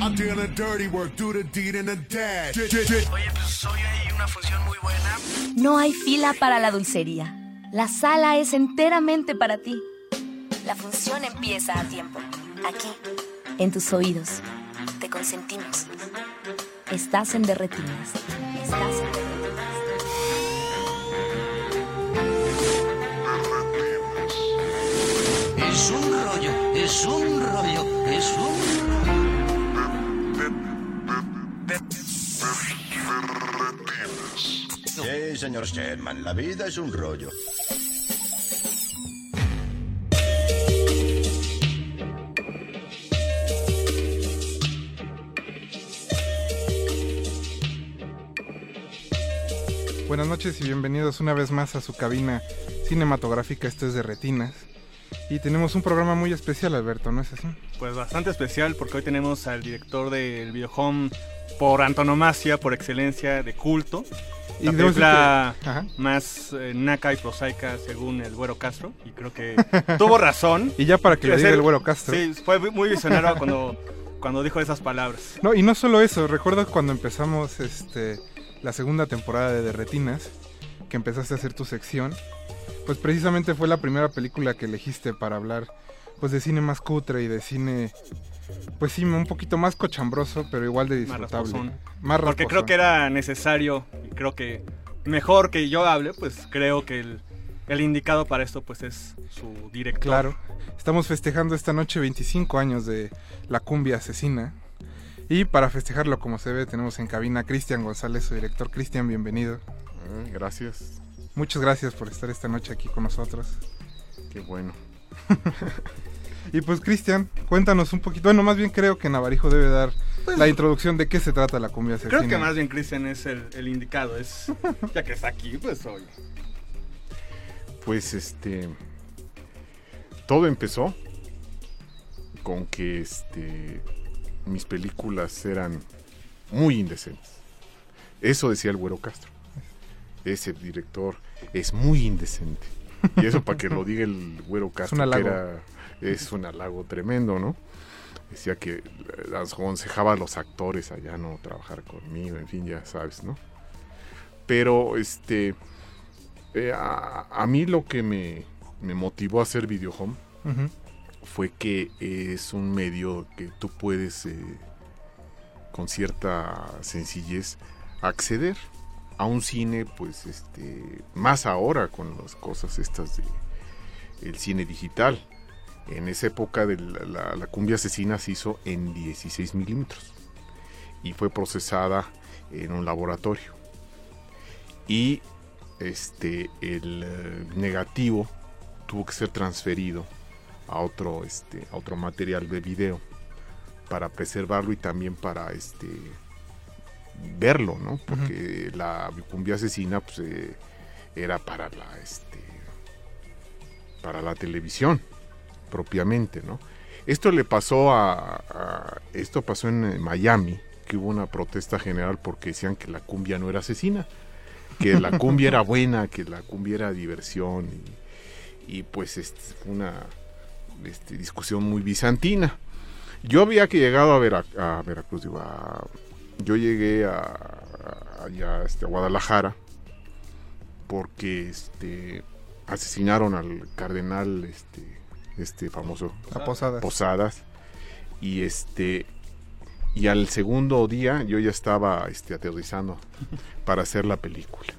I'm doing the dirty work, do the deed and the dash. Oye, pues hoy hay una función muy buena. No hay fila para la dulcería. La sala es enteramente para ti. La función empieza a tiempo. Aquí, en tus oídos. Te consentimos. Estás en Derretinas. Estás en Derretinas. Es un rollo, es un rollo, es un señor Sherman, la vida es un rollo. Buenas noches y bienvenidos una vez más a su cabina cinematográfica. Esto es de Retinas. Y tenemos un programa muy especial, Alberto, ¿no es así? Pues bastante especial porque hoy tenemos al director del videohome por antonomasia, por excelencia, de culto. La decir película que- más eh, naca y prosaica según el Güero Castro. Y creo que tuvo razón. Y ya para que le diga el güero Castro. Sí, fue muy visionario cuando, cuando dijo esas palabras. No, y no solo eso, recuerdo cuando empezamos este la segunda temporada de Derretinas, que empezaste a hacer tu sección, pues precisamente fue la primera película que elegiste para hablar pues de cine más cutre y de cine pues sí, un poquito más cochambroso, pero igual de Más disfrutable. rasposón. Más Porque creo que era necesario y creo que mejor que yo hable, pues creo que el, el indicado para esto pues es su director. Claro. Estamos festejando esta noche 25 años de La Cumbia Asesina. Y para festejarlo como se ve, tenemos en cabina a Cristian González, su director. Cristian, bienvenido. Eh, Gracias, Muchas gracias por estar esta noche aquí con nosotros. qué bueno. Y pues Cristian, cuéntanos un poquito. Bueno, más bien creo que Navarijo debe dar la introducción de qué se trata la cumbia asesina. Creo que más bien Cristian es el, el indicado, es ya que está aquí, pues oye. Pues este. Todo empezó con que este. Mis películas eran muy indecentes. Eso decía el Güero Castro. Ese director es muy indecente. Y eso para que lo diga el Güero Castro, que halago. era- es un halago tremendo, ¿no? Decía que las aconsejaba a los actores allá no trabajar conmigo, en fin, ya sabes, ¿no? Pero este. Eh, a, a mí lo que me, me motivó a hacer Videohome Ujú. fue que es un medio que tú puedes eh, con cierta sencillez acceder a un cine pues este más ahora con las cosas estas de el cine digital. En esa época de la, cumbia asesina se hizo en 16 milímetros y fue procesada en un laboratorio. Y este el eh, negativo tuvo que ser transferido a otro este a otro material de video para preservarlo y también para este verlo no porque la cumbia asesina pues eh, era para la este para la televisión propiamente no esto le pasó a, a- esto pasó en Miami que hubo una protesta general porque decían que la cumbia no era asesina que la cumbia era buena que la cumbia era diversión y, y, pues este, una este, discusión muy bizantina. Yo había que llegado a, Vera- a Veracruz digo, a- yo llegué a, a- allá este, a Guadalajara porque este asesinaron al cardenal este este famoso A Posadas. Posadas y este y al segundo día yo ya estaba este aterrizando para hacer la película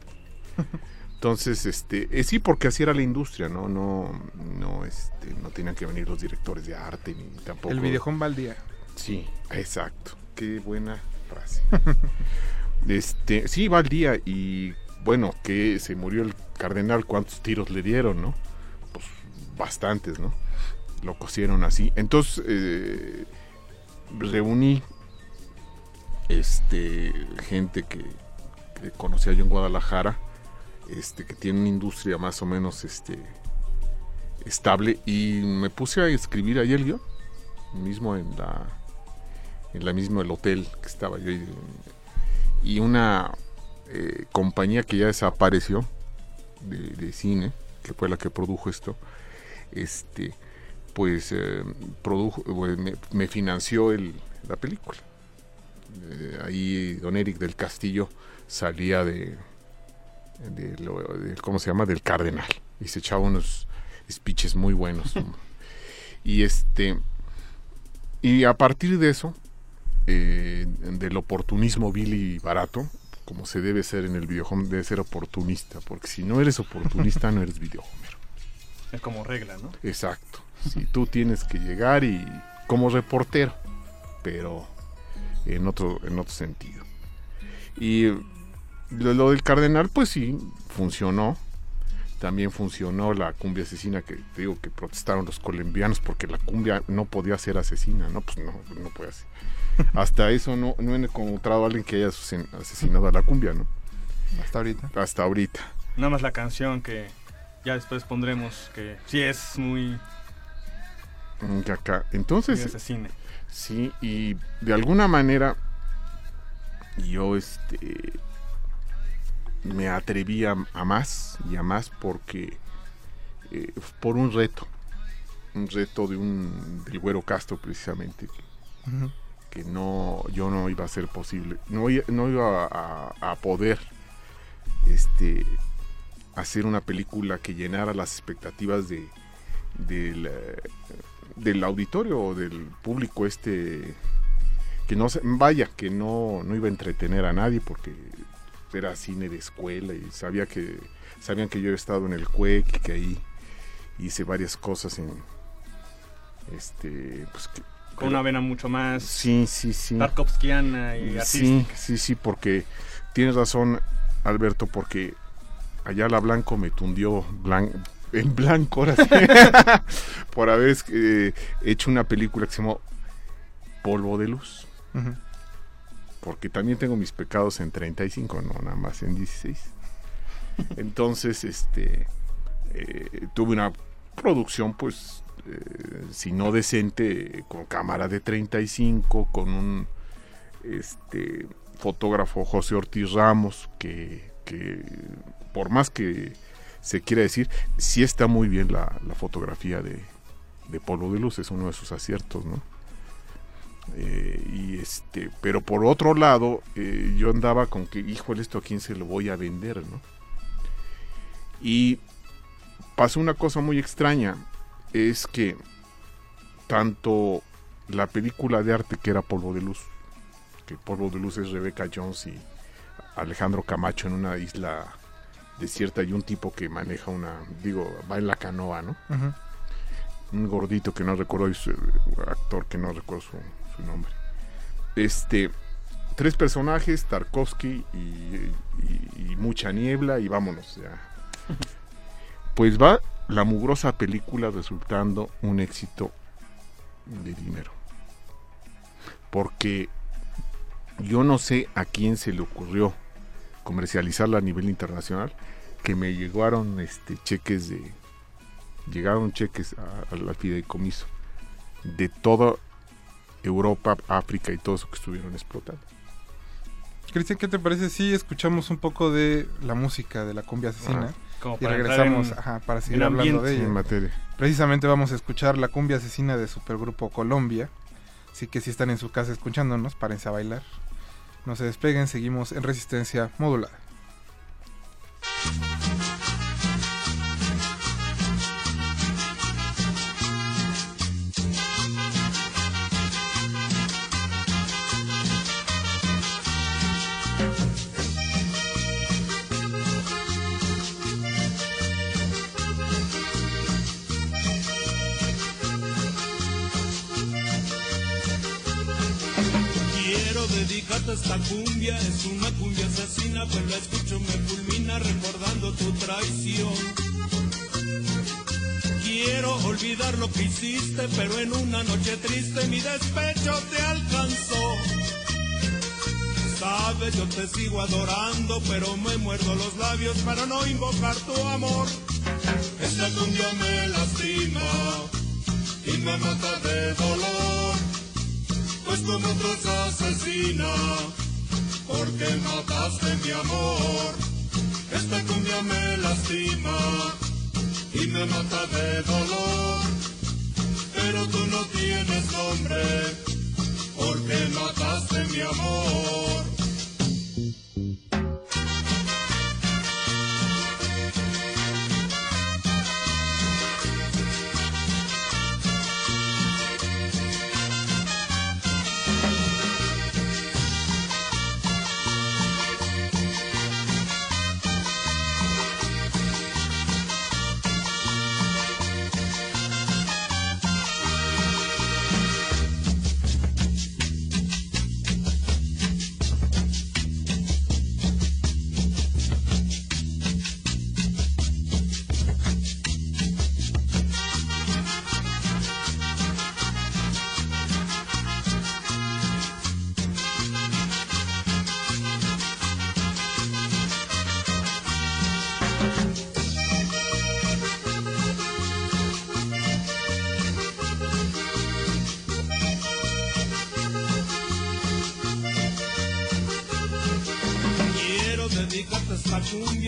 entonces este eh, sí porque así era la industria no no no este no tenían que venir los directores de arte ni tampoco El videojón va al día. Sí, exacto. Qué buena frase. este, sí, va al día y bueno, que se murió el cardenal, ¿cuántos tiros le dieron, no? Pues bastantes, ¿no? Lo cosieron así. Entonces, eh, reuní este gente que, conocía yo en Guadalajara, este, que tiene una industria más o menos este estable, y me puse a escribir ahí el guion mismo en la en la misma el hotel que estaba yo y, una eh, compañía que ya desapareció de, de cine que fue la que produjo esto este pues eh, produjo pues, me, me financió el la película. Eh, ahí don Eric del Castillo salía de, de, lo- de- ¿cómo se llama? Del Cardenal y se echaba unos speeches muy buenos. y este y a partir de eso eh, del oportunismo vil y barato, como se debe ser en el videojuego, debe ser oportunista, porque si no eres oportunista no eres videohomero. Es como regla, ¿no? Exacto. Si tú tienes que llegar y como reportero, pero en otro en otro sentido. Y lo, lo del cardenal pues sí funcionó. También funcionó la cumbia asesina que te digo que protestaron los colombianos porque la cumbia no podía ser asesina, no pues no no puede ser. Hasta eso no no he encontrado a alguien que haya asesin- asesinado a la cumbia, ¿no? Hasta ahorita. Hasta ahorita. Nada más la canción que ya después pondremos, que sí es muy, Mm, que acá. muy Entonces, asesina. Sí, y de alguna manera yo este me atreví a, a más y a más porque eh, por un reto, un reto de un del güero Castro precisamente Ujú. No yo no iba a ser posible, no, no iba a, poder este hacer una película que llenara las expectativas de del del auditorio o del público este que no se, vaya que no, no iba a entretener a nadie porque era cine de escuela y sabía que sabían que yo he estado en el CUEC y que ahí hice varias cosas en este pues que- Con una vena mucho más sí sí sí tarkovskiana y sí artística. sí sí porque tienes razón Alberto porque Ayala Blanco me tundió blan- en blanco ahora sí, por haber eh, hecho una película que se llamó Polvo de Luz porque también tengo mis pecados en 35, no nada más en 16. Entonces, este, eh, tuve una producción, pues, eh, si no decente, con cámara de 35, con un este, fotógrafo José Ortiz Ramos, que, por más que se quiera decir, sí está muy bien la, fotografía de, de Polvo de Luz, es uno de sus aciertos, ¿no? Eh, y este, pero por otro lado, eh, yo andaba con que, híjole, esto a quién se lo voy a vender, ¿no? Y pasó una cosa muy extraña, es que tanto la película de arte que era Polvo de Luz, que Polvo de Luz es Rebecca Jones y Alejandro Camacho en una isla desierta y un tipo que maneja una, digo, va en la canoa, ¿no? Un gordito que no recuerdo su actor que no recuerdo su, su nombre. Este tres personajes Tarkovsky y, y- y mucha niebla y vámonos ya. Pues va la mugrosa película resultando un éxito de dinero porque yo no sé a quién se le ocurrió comercializarla a nivel internacional que me llegaron este cheques de llegaron cheques al fideicomiso de toda Europa, África y todo eso que estuvieron explotando. Cristian, ¿qué te parece si escuchamos un poco de la música de la cumbia asesina? Como y para regresamos en- ajá, para seguir hablando de ella. En materia. Precisamente vamos a escuchar la cumbia asesina de Supergrupo Colombia. Así que si están en su casa escuchándonos, párense a bailar. No se despeguen, seguimos en resistencia modulada. Dedicarte esta cumbia, es una cumbia asesina, pero la escucho me fulmina recordando tu traición. Quiero olvidar lo que hiciste, pero en una noche triste mi despecho te alcanzó. Sabes, yo te sigo adorando, pero me muerdo los labios para no invocar tu amor. Esta cumbia me lastima y me mata de dolor como otros asesina, porque mataste mi amor. Esta cumbia me lastima y me mata de dolor, pero tú no tienes nombre, porque mataste mi amor.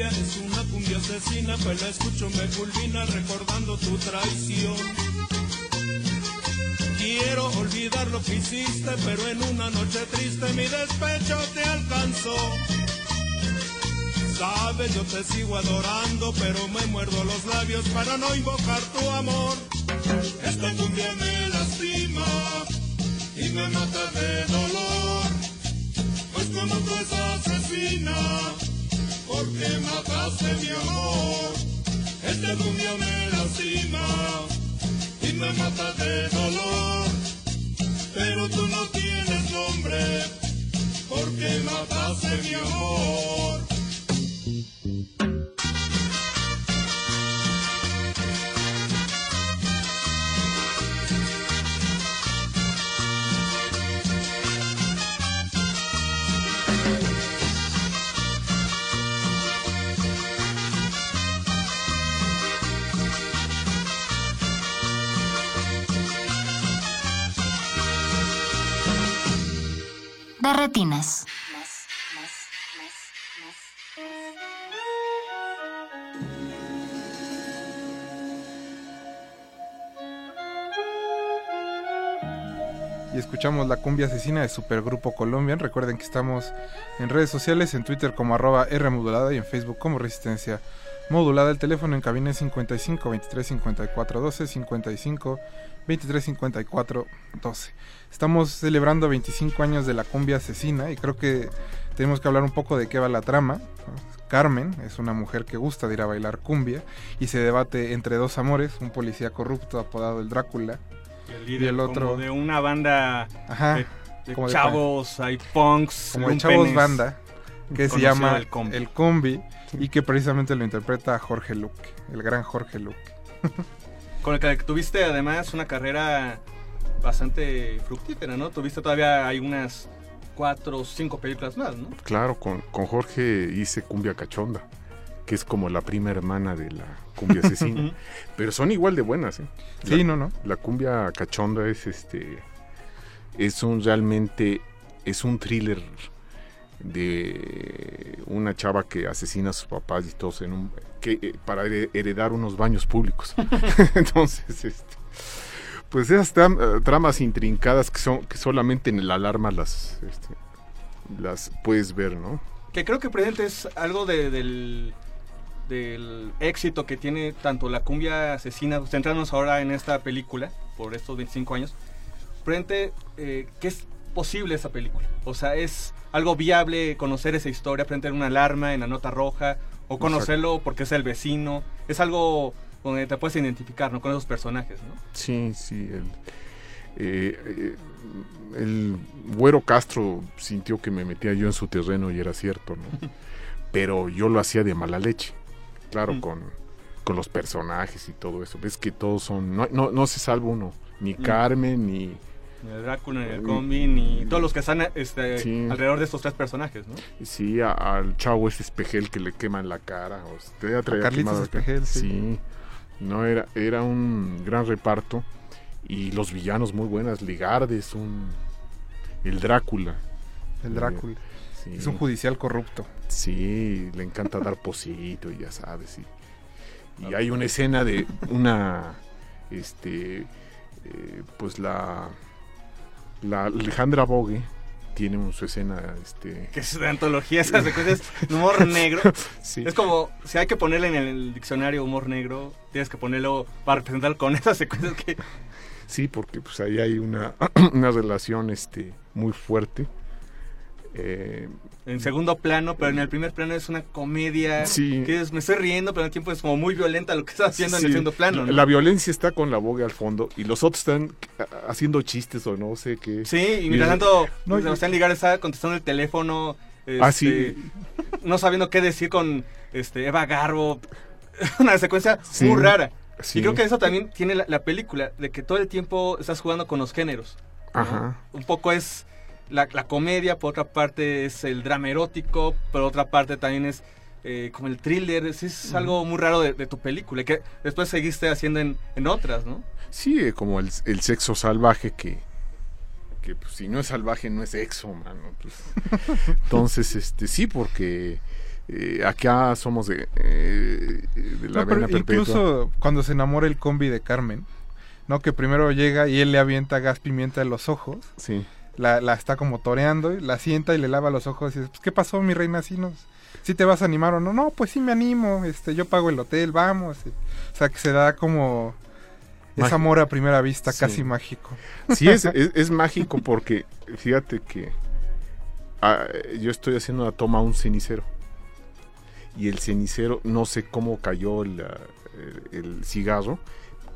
Es una cumbia asesina, pues la escucho me culmina recordando tu traición. Quiero olvidar lo que hiciste, pero en una noche triste mi despecho te alcanzó. Sabes, yo te sigo adorando, pero me muerdo los labios para no invocar tu amor. Esta cumbia me lastima y me mata de dolor. Pues como tú es asesina, porque mataste mi amor. Este cumbia me lastima y me mata de dolor. Pero tú no tienes nombre, porque mataste mi amor. Y escuchamos la cumbia asesina de Supergrupo Colombian. Recuerden que estamos en redes sociales, en Twitter como arroba R modulada y en Facebook como Resistencia Modulada. El teléfono en cabina es 55 23 54 12 55 23 54 12. Estamos celebrando 25 años de la cumbia asesina y creo que tenemos que hablar un poco de qué va la trama. Carmen es una mujer que gusta de ir a bailar cumbia y se debate entre dos amores, un policía corrupto apodado el Drácula El y el otro como de una banda Ajá, de, de como de- chavos, hay punks, como de chavos banda que se llama el combi. El Combi y que precisamente lo interpreta Jorge Luque, el gran Jorge Luque. Con el que tuviste además una carrera bastante fructífera, ¿no? Tuviste todavía hay unas cuatro o cinco películas más, ¿no? Claro, con, con Jorge hice Cumbia Cachonda, que es como la prima hermana de la cumbia asesina. Pero son igual de buenas, ¿eh? Sí, no, no. La cumbia cachonda es este. Es un realmente. Es un thriller de una chava que asesina a sus papás y todos en un. Que, eh, para here- heredar unos baños públicos. Entonces, este. Pues esas tram- eh, tramas intrincadas que son que solamente en el alarma las este, las puedes ver, ¿no? Que creo que presente es algo de- del, del éxito que tiene tanto la cumbia asesina, centrándonos ahora en esta película, por estos 25 años. Presente, eh, que es posible esa película. O sea, es algo viable conocer esa historia, prender una alarma en la nota roja, o conocerlo porque es el vecino. Es algo donde te puedes identificar, ¿no? Con esos personajes, ¿no? Sí, sí. El, eh, eh, el güero Castro sintió que me metía yo en su terreno y era cierto, ¿no? Pero yo lo hacía de mala leche. Claro, Mm. con, con los personajes y todo eso. Ves que todos son. No, no, no se salva uno. Ni Mm. Carmen, ni. Ni el Drácula, ni el combi, ni todos los que están este, Sí. alrededor de estos tres personajes, ¿no? Sí, a- al chavo ese espejel que le quema en la cara. O sea, ya traía Carlitos. Espejel, sí. sí. No, era, era un gran reparto. Y los villanos muy buenas. Ligardes, un. El Drácula. El Drácula. Sí. Es un judicial corrupto. Sí, le encanta dar posito y ya sabes. Y, y hay una escena de una, este, eh, pues la, la Alejandra Bogue tiene su escena, este... Que es de antología, esas secuencias de humor negro. Sí. Es como, si hay que ponerle en el diccionario humor negro, tienes que ponerlo para representar con esas secuencias que... Sí, porque pues ahí hay una, una relación este, muy fuerte. Eh, En segundo plano, pero en el primer plano es una comedia Sí. que es, me estoy riendo, pero al tiempo es como muy violenta lo que está haciendo en sí, el segundo plano. ¿no? La violencia está con la boga al fondo y los otros están a- haciendo chistes o no sé qué. Sí, y mientras tanto, No, pues, y- Sebastián Ligar está contestando el teléfono. Ah, este, sí. No sabiendo qué decir con este, Eva Garbo. Una secuencia Sí, muy rara. sí. Y creo que eso también tiene la, la película, de que todo el tiempo estás jugando con los géneros. ¿no? Ajá. Un poco es la, la comedia, por otra parte es el drama erótico, por otra parte también es eh, como el thriller. Es, es algo muy raro de, de tu película, y que después seguiste haciendo en, en otras, ¿no? Sí, eh, como el, el sexo salvaje que, que pues, si no es salvaje no es sexo, mano. pues. Entonces, este sí, porque eh, acá somos de, eh, de la No, pero vena perpetua. incluso cuando se enamora el combi de Carmen, ¿no? Que primero llega y él le avienta gas pimienta en los ojos, Sí. La, la está como toreando, y la sienta y le lava los ojos y dice, pues, ¿qué pasó, mi reina? ¿Sí, nos, ¿Sí te vas a animar o no? No, pues sí me animo, este, yo pago el hotel, vamos. y- o sea, que se da como... Es Mágico. amor a primera vista, Sí. casi mágico. Sí, es, es, es mágico porque fíjate que ah, yo estoy haciendo una toma a un cenicero. Y el cenicero, no sé cómo cayó el, ah, el- el cigarro,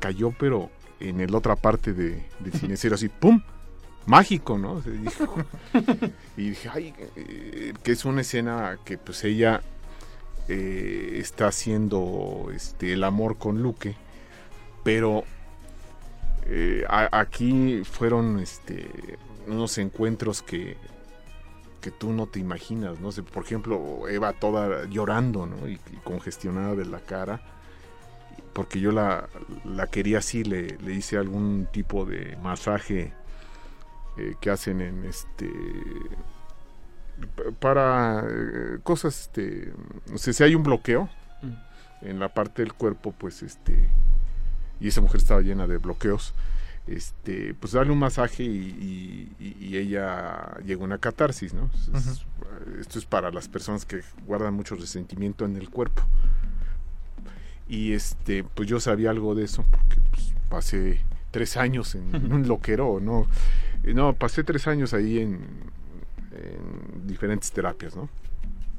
cayó pero en la otra parte de, del cenicero, así, ¡pum! Mágico, ¿no? Y dije, ay, eh, que es una escena que pues ella eh, está haciendo este, el amor con Luque, pero eh, aquí fueron este, unos encuentros que, que tú no te imaginas, ¿no? por ejemplo, Eva toda llorando, ¿no? Y, y congestionada de la cara, porque yo la, la quería así, le, le hice algún tipo de masaje eh, que hacen en este para eh, cosas este no sé si hay un bloqueo en la parte del cuerpo pues este y esa mujer estaba llena de bloqueos este pues darle un masaje y, y- y ella llegó a una catarsis no Es- esto es para las personas que guardan mucho resentimiento en el cuerpo. Y este pues yo sabía algo de eso porque pues, pasé tres años en, en un loquero no Eh, no pasé tres años ahí en, en diferentes terapias no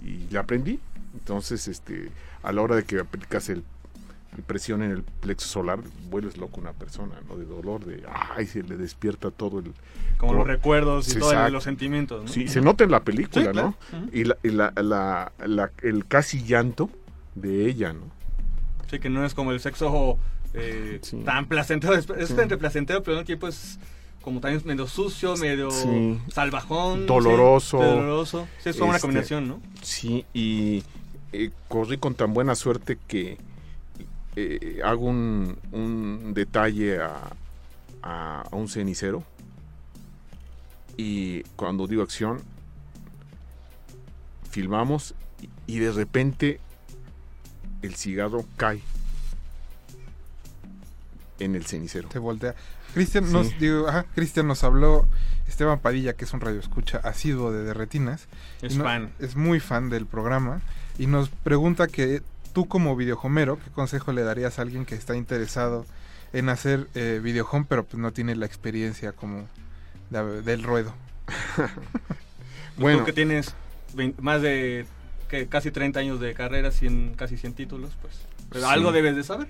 y la aprendí entonces este a la hora de que aplicas el presión en el plexo solar vuelves loco una persona no de dolor de ay se le despierta todo el Como todo- los recuerdos y todos los sentimientos, ¿no? Sí, se nota en la película, Sí, claro. ¿no? Ujú. Y, la, y la- la- la- el casi llanto de ella, ¿no? Sí, que no es como el sexo eh, Sí. tan placentero. Es, es Sí. entre placentero, pero al mismo tiempo es como también medio sucio, medio Sí. salvajón. Doloroso. Doloroso. Sí, es como una Este, combinación, ¿no? Sí, y eh, corrí con tan buena suerte que eh, hago un, un detalle a, a- a un cenicero. Y cuando digo acción, filmamos y, y de repente el cigarro cae en el cenicero. Se voltea. Cristian Sí. nos, digo, ajá, Cristian nos habló, Esteban Padilla, que es un radio escucha asiduo de Derretinas. Es no- fan. Es muy fan del programa. Y nos pregunta que tú como videojomero, ¿qué consejo le darías a alguien que está interesado en hacer eh, videohome, pero pues no tiene la experiencia como de- del ruedo? Bueno. Tú que tienes más de que casi 30 años de carrera, 100, casi 100 títulos, pues. Pero Sí. algo debes de saber.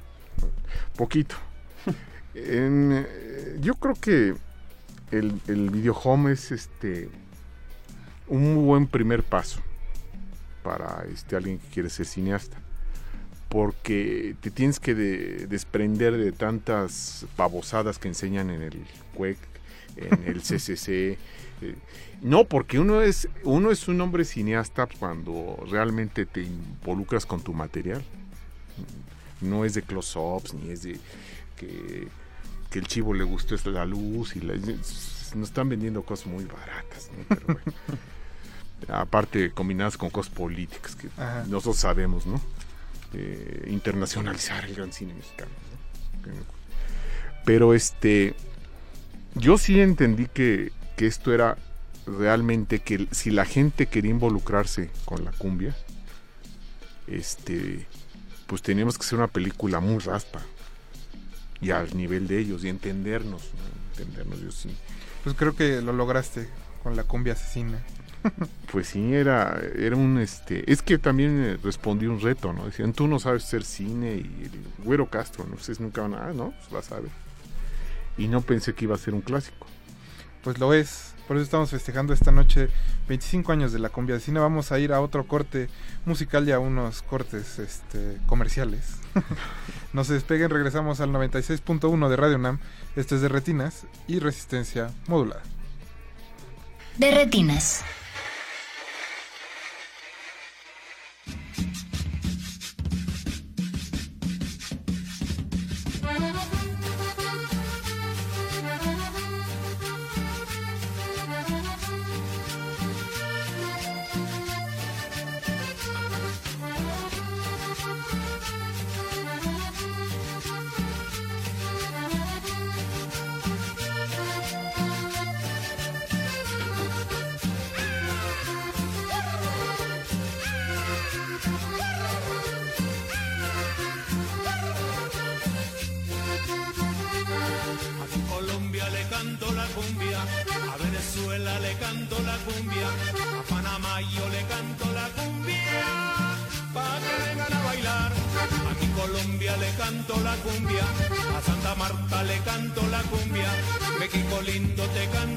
Poquito. En, eh, yo creo que el, el video home es este un muy buen primer paso para este alguien que quiere ser cineasta. Porque te tienes que de- desprender de tantas babosadas que enseñan en el CUEC, en el CCC. eh, no, porque uno es, uno es un hombre cineasta cuando realmente te involucras con tu material. No es de close-ups, ni es de que, que el chivo le gustó es la luz y la- nos están vendiendo cosas muy baratas, ¿no? Pero bueno. aparte combinadas con cosas políticas que Ajá. nosotros sabemos, ¿no? Eh, internacionalizar el gran cine mexicano. ¿no? Pero este, yo sí entendí que que esto era realmente que si la gente quería involucrarse con la cumbia, este, pues teníamos que hacer una película muy raspa y al nivel de ellos y entendernos, ¿no? entendernos yo sí. Pues creo que lo lograste con la cumbia asesina. Pues sí, era, era un este. Es que también eh, respondí un reto, ¿no? Decían, tú no sabes hacer cine y el Güero Castro, no sé, nunca van a. Ah, no, pues la sabe. Y no pensé que iba a ser un clásico. Pues lo es. Por eso estamos festejando esta noche 25 años de la cumbia asesina. Vamos a ir a otro corte musical y a unos cortes este, comerciales. no se despeguen, regresamos al 96.1 de Radio Nam. Este es de Retinas y Resistencia Modulada. De retinas. México lindo te canto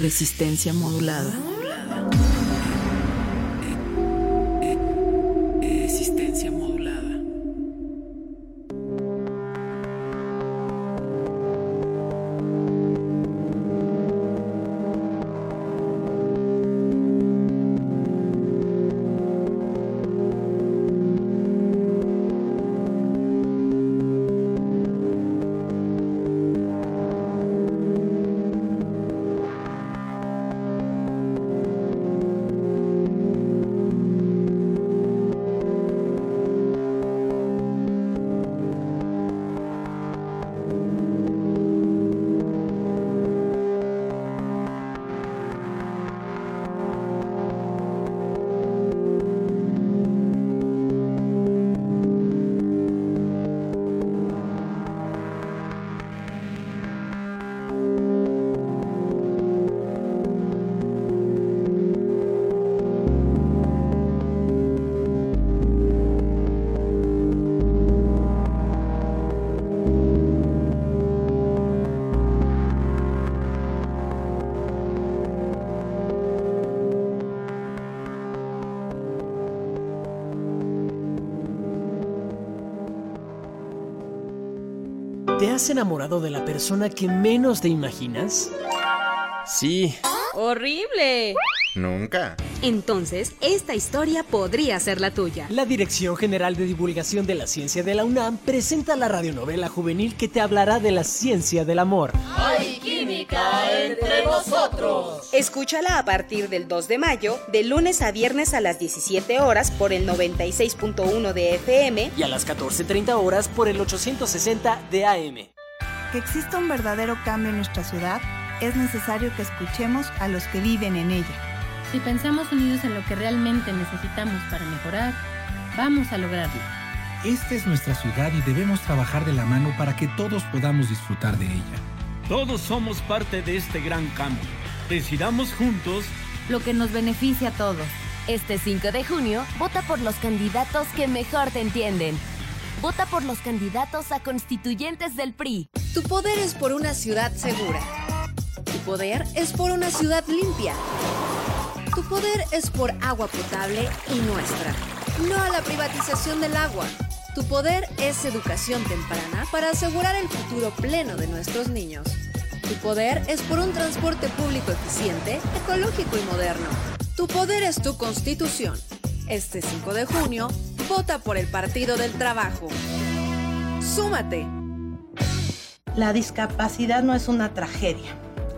Resistencia modulada. Has enamorado de la persona que menos te imaginas? Sí, ¡Horrible! Nunca. Entonces, esta historia podría ser la tuya. La Dirección General de Divulgación de la Ciencia de la UNAM presenta la radionovela juvenil que te hablará de la ciencia del amor. Hay química entre nosotros. Escúchala a partir del 2 de mayo, de lunes a viernes a las 17 horas por el 96.1 de FM y a las 14.30 horas por el 860 de AM. Que exista un verdadero cambio en nuestra ciudad, es necesario que escuchemos a los que viven en ella. Si pensamos unidos en lo que realmente necesitamos para mejorar, vamos a lograrlo. Esta es nuestra ciudad y debemos trabajar de la mano para que todos podamos disfrutar de ella. Todos somos parte de este gran cambio. Decidamos juntos lo que nos beneficia a todos. Este 5 de junio, vota por los candidatos que mejor te entienden. Vota por los candidatos a constituyentes del PRI. Tu poder es por una ciudad segura. Tu poder es por una ciudad limpia. Tu poder es por agua potable y nuestra. No a la privatización del agua. Tu poder es educación temprana para asegurar el futuro pleno de nuestros niños. Tu poder es por un transporte público eficiente, ecológico y moderno. Tu poder es tu constitución. Este 5 de junio, vota por el Partido del Trabajo. ¡Súmate! La discapacidad no es una tragedia.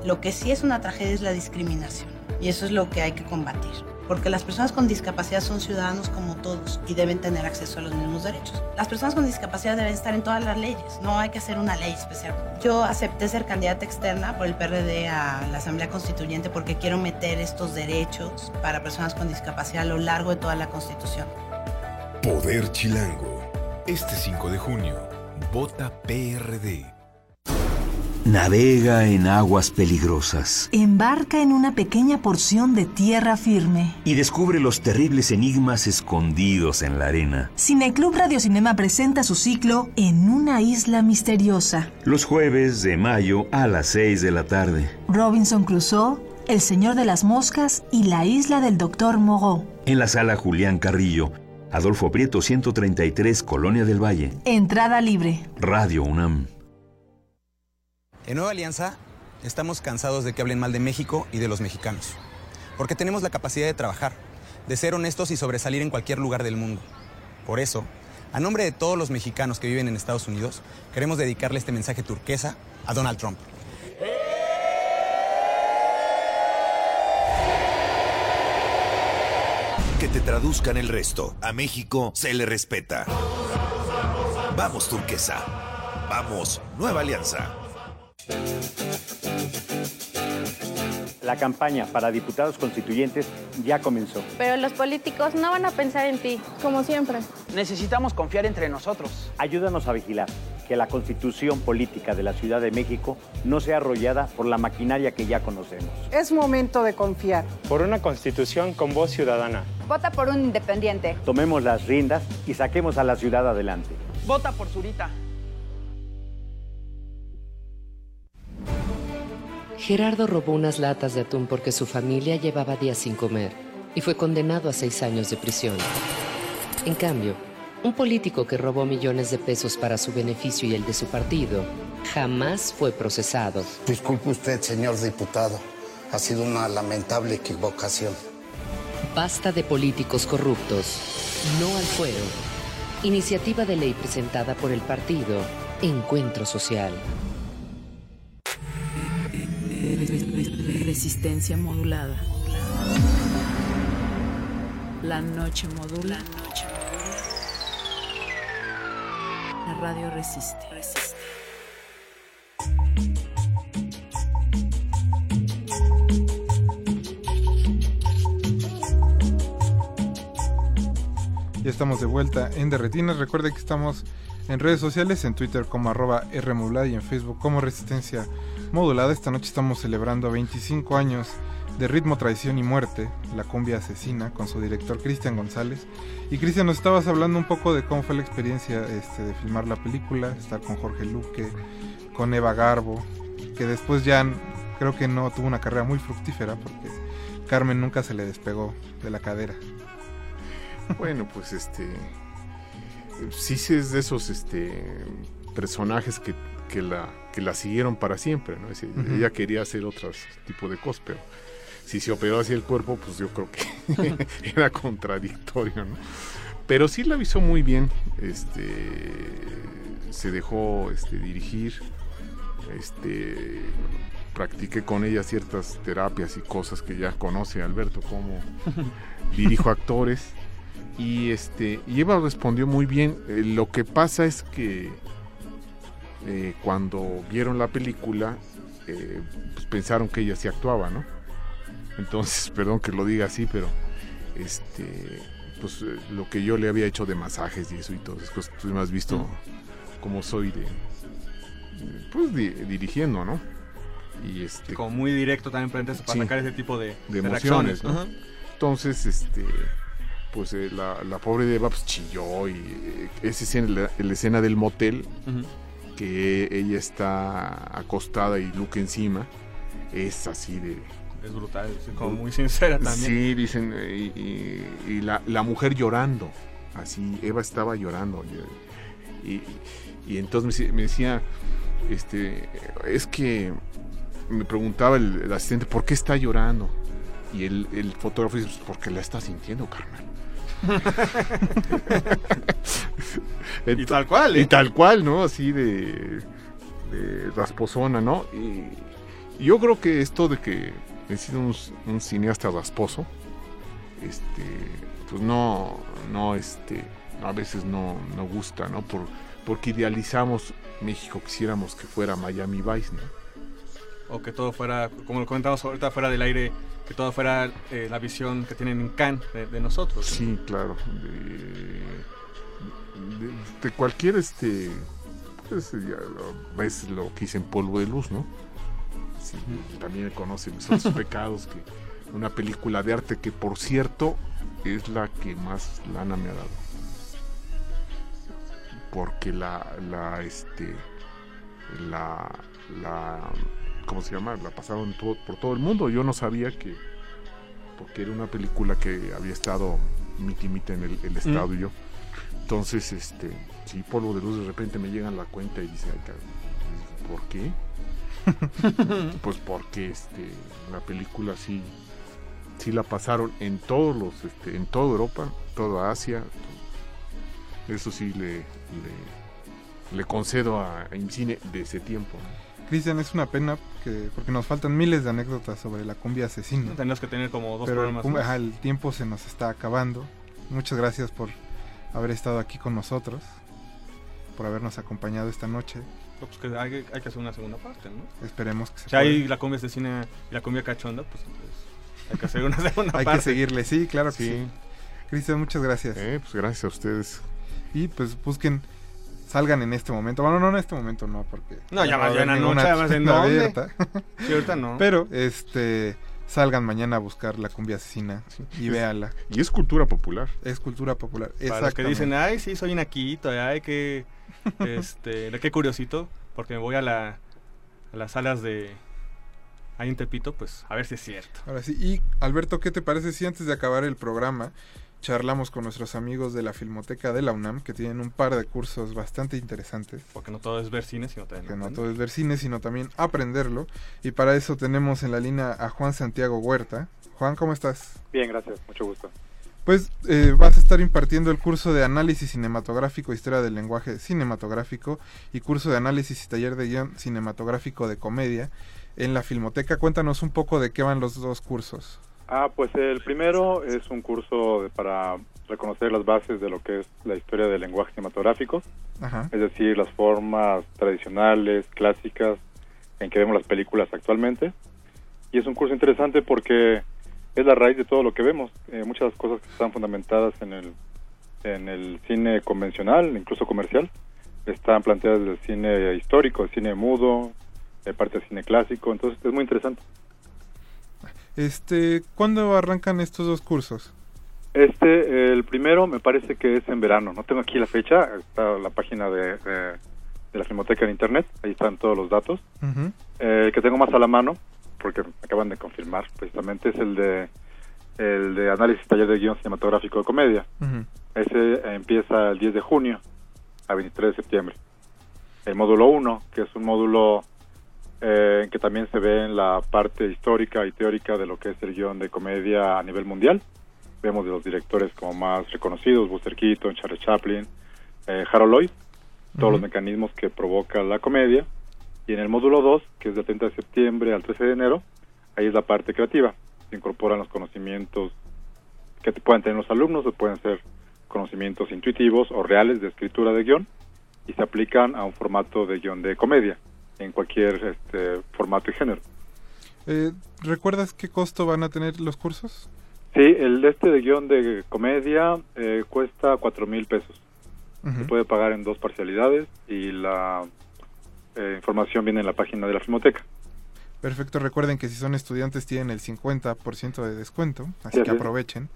Lo que sí es una tragedia es la discriminación. Y eso es lo que hay que combatir. Porque las personas con discapacidad son ciudadanos como todos y deben tener acceso a los mismos derechos. Las personas con discapacidad deben estar en todas las leyes, no hay que hacer una ley especial. Yo acepté ser candidata externa por el PRD a la Asamblea Constituyente porque quiero meter estos derechos para personas con discapacidad a lo largo de toda la Constitución. Poder Chilango. Este 5 de junio, vota PRD. Navega en aguas peligrosas. Embarca en una pequeña porción de tierra firme. Y descubre los terribles enigmas escondidos en la arena. Cineclub Cinema presenta su ciclo En una isla misteriosa. Los jueves de mayo a las 6 de la tarde. Robinson Crusoe, El Señor de las Moscas y La Isla del Doctor Moreau. En la sala Julián Carrillo. Adolfo Prieto 133, Colonia del Valle. Entrada libre. Radio UNAM. En Nueva Alianza estamos cansados de que hablen mal de México y de los mexicanos, porque tenemos la capacidad de trabajar, de ser honestos y sobresalir en cualquier lugar del mundo. Por eso, a nombre de todos los mexicanos que viven en Estados Unidos, queremos dedicarle este mensaje turquesa a Donald Trump. Que te traduzcan el resto. A México se le respeta. Vamos, turquesa. Vamos, Nueva Alianza. La campaña para diputados constituyentes ya comenzó. Pero los políticos no van a pensar en ti, como siempre. Necesitamos confiar entre nosotros. Ayúdanos a vigilar que la constitución política de la Ciudad de México no sea arrollada por la maquinaria que ya conocemos. Es momento de confiar. Por una constitución con voz ciudadana. Vota por un independiente. Tomemos las riendas y saquemos a la ciudad adelante. Vota por Zurita. Gerardo robó unas latas de atún porque su familia llevaba días sin comer y fue condenado a seis años de prisión. En cambio, un político que robó millones de pesos para su beneficio y el de su partido jamás fue procesado. Disculpe usted, señor diputado. Ha sido una lamentable equivocación. Basta de políticos corruptos. No al fuero. Iniciativa de ley presentada por el partido Encuentro Social. Resistencia modulada. La noche modula. La radio resiste. Ya estamos de vuelta en Derretinas. Recuerde que estamos en redes sociales, en Twitter como arroba y en Facebook como Resistencia Modulada. Esta noche estamos celebrando 25 años de Ritmo, Traición y Muerte, la cumbia asesina, con su director Cristian González. Y Cristian, nos estabas hablando un poco de cómo fue la experiencia este, de filmar la película, estar con Jorge Luque, con Eva Garbo, que después ya creo que no tuvo una carrera muy fructífera porque Carmen nunca se le despegó de la cadera. Bueno, pues este sí es de esos este personajes que, que, la, que la siguieron para siempre, ¿no? ella quería hacer otro tipo de cosas, pero si se operó hacia el cuerpo, pues yo creo que era contradictorio, ¿no? Pero sí la avisó muy bien, este, se dejó este, dirigir, este, practiqué con ella ciertas terapias y cosas que ya conoce Alberto, como dirijo actores, y este, y Eva respondió muy bien. Eh, lo que pasa es que eh, cuando vieron la película, eh, pues pensaron que ella sí actuaba, ¿no? Entonces, perdón que lo diga así, pero este, pues eh, lo que yo le había hecho de masajes y eso y todo, pues tú me has visto cómo soy de, pues di- dirigiendo, ¿no? Y este, Como muy directo también para, para Sí. sacar ese tipo de, de de emociones, ¿no? Entonces, este, pues eh, la, la pobre de Eva pues, chilló y eh, esa escena, la, la escena del motel, Ujú. Que ella está acostada y Luke encima, es así de... Es brutal, como muy sincera también. Sí, dicen, y, y- y la, la mujer llorando, así, Eva estaba llorando. Y, y- entonces me, decía- este, es que me preguntaba el, el asistente, ¿por qué está llorando? Y el, el fotógrafo dice, "Pues porque la está sintiendo, Y tal cual, ¿eh? Y tal cual, ¿no? Así de, de rasposona, ¿no? Y, yo creo que esto de que he sido un, un cineasta rasposo, este, pues no, no, este, a veces no, no gusta, ¿no? Por, porque idealizamos México, quisiéramos que fuera Miami Vice, ¿no? O que todo fuera, como lo comentamos ahorita fuera del aire, que todo fuera eh, la visión que tienen en Cannes de, de nosotros. ¿no? Sí, claro. De, de- cualquier este. Pues ya lo- ves lo que hice en polvo de luz, ¿no? Sí, también conoce mis otros pecados que una película de arte que por cierto es la que más lana me ha dado. Porque la, la este la la ¿cómo se llama? la pasaron todo- por todo el mundo. Yo no sabía que porque era una película que había estado miti miti en el, el estado y yo. Entonces, este, sí, polvo de luz de repente me llegan la cuenta y dice, "Ay, cabrón, ¿por qué? pues porque este, la película sí, sí la pasaron en todos los, este, en toda Europa, toda Asia. Eso sí le, le, le concedo a, a IMCINE de ese tiempo. ¿no? Cristian, es una pena que, porque nos faltan miles de anécdotas sobre la cumbia asesina. Tenemos que tener como dos Pero el, programas. cum- más. ajá, el tiempo se nos está acabando. Muchas gracias por haber estado aquí con nosotros, por habernos acompañado esta noche. Pues que hay, hay que hacer una segunda parte, ¿no? Esperemos que se Si hay la cumbia asesina y la cumbia cachonda, pues entonces hay que hacer una segunda Hay parte. que seguirle, sí, claro que sí. Sí. Cristian, muchas gracias. Eh, pues gracias a ustedes. Y pues busquen, salgan en este momento. Bueno, no en este momento, no, porque. No, ya va más a ya en la haber noche, ninguna además, ¿en dónde? abierta. Sí, ahorita no. Pero, este, salgan mañana a buscar la cumbia asesina y véanla. Y es cultura popular. Es cultura popular. Para los que dicen, ay, sí, soy naquito, ay, qué, este, qué curiosito, porque me voy a, la, a las salas de ahí en Tepito, pues a ver si es cierto. Ahora sí, y Alberto, ¿qué te parece si antes de acabar el programa charlamos con nuestros amigos de la Filmoteca de la UNAM, que tienen un par de cursos bastante interesantes? Porque no todo es ver cine, sino también... Que no todo es ver cine, sino también aprenderlo. Y para eso tenemos en la línea a Juan Santiago Huerta. Juan, ¿cómo estás? Bien, gracias, mucho gusto. Pues eh, vas a estar impartiendo el curso de análisis cinematográfico, historia del lenguaje cinematográfico y curso de análisis y taller de guion cinematográfico de comedia en la Filmoteca. Cuéntanos un poco de qué van los dos cursos. Ah, pues el primero es un curso de- para reconocer las bases de lo que es la historia del lenguaje cinematográfico, Ajá. es decir, las formas tradicionales, clásicas en que vemos las películas actualmente. Y es un curso interesante porque es la raíz de todo lo que vemos. Eh, muchas cosas que están fundamentadas en el, en el cine convencional, incluso comercial, están planteadas del cine histórico, el cine mudo, de parte del cine clásico. Entonces es muy interesante. Este, ¿cuándo arrancan estos dos cursos? Este, el primero me parece que es en verano. No tengo aquí la fecha. Está la página de, de- de la Filmoteca en Internet. Ahí están todos los datos. Ujú. Eh, el que tengo más a la mano, porque me acaban de confirmar precisamente, es el de el de análisis taller de guion cinematográfico de comedia. Ese empieza el 10 de junio a 23 de septiembre. El módulo 1, que es un módulo eh, en que también se ve en la parte histórica y teórica de lo que es el guion de comedia a nivel mundial. Vemos de los directores como más reconocidos, Buster Keaton, Charlie Chaplin, eh, Harold Lloyd, todos los mecanismos que provoca la comedia. Y en el módulo 2, que es del 30 de septiembre al 13 de enero, ahí es la parte creativa. Se incorporan los conocimientos que te pueden tener los alumnos, o pueden ser conocimientos intuitivos o reales de escritura de guion, y se aplican a un formato de guion de comedia, en cualquier este, formato y género. Eh, ¿Recuerdas qué costo van a tener los cursos? Sí, el de este de guion de comedia eh, cuesta cuatro mil pesos. Se puede pagar en dos parcialidades y la eh, información viene en la página de la Filmoteca. Perfecto, recuerden que si son estudiantes tienen el 50% de descuento, así Sí, que aprovechen.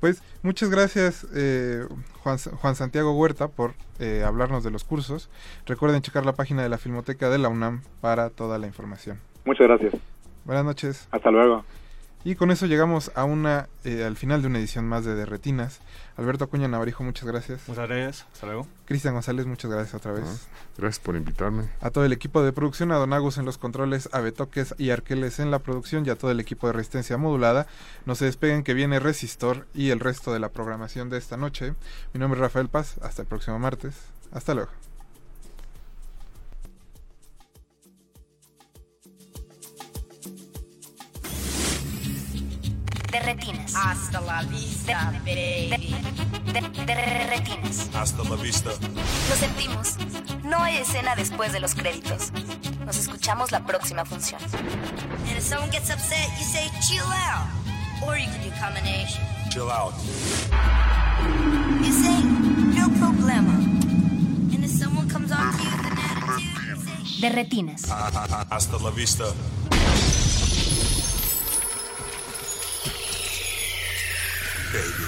Pues muchas gracias eh, Juan, Juan Santiago Huerta por eh, hablarnos de los cursos. Recuerden checar la página de la Filmoteca de la UNAM para toda la información. Muchas gracias. Buenas noches. Hasta luego. Y con eso llegamos a una eh, al final de una edición más de Derretinas. Alberto Acuña Navarijo, muchas gracias. Muchas gracias. Hasta luego. Cristian González, muchas gracias otra vez. Ah, Gracias por invitarme. A todo el equipo de producción, a Don Agus en los controles, a Betoques y Arqueles en la producción y a todo el equipo de resistencia modulada. No se despeguen que viene Resistor y el resto de la programación de esta noche. Mi nombre es Rafael Paz, hasta el próximo martes. Hasta luego. Retinas. Hasta la vista, baby. De, de- de retinas. Hasta la vista. Lo sentimos. No hay escena después de los créditos. Nos escuchamos la próxima función. And if someone gets upset, you say chill out. Or you can do combination. Chill out. You say no problema. And if someone comes on to you with an attitude, you say De retinas. Hasta la vista. baby.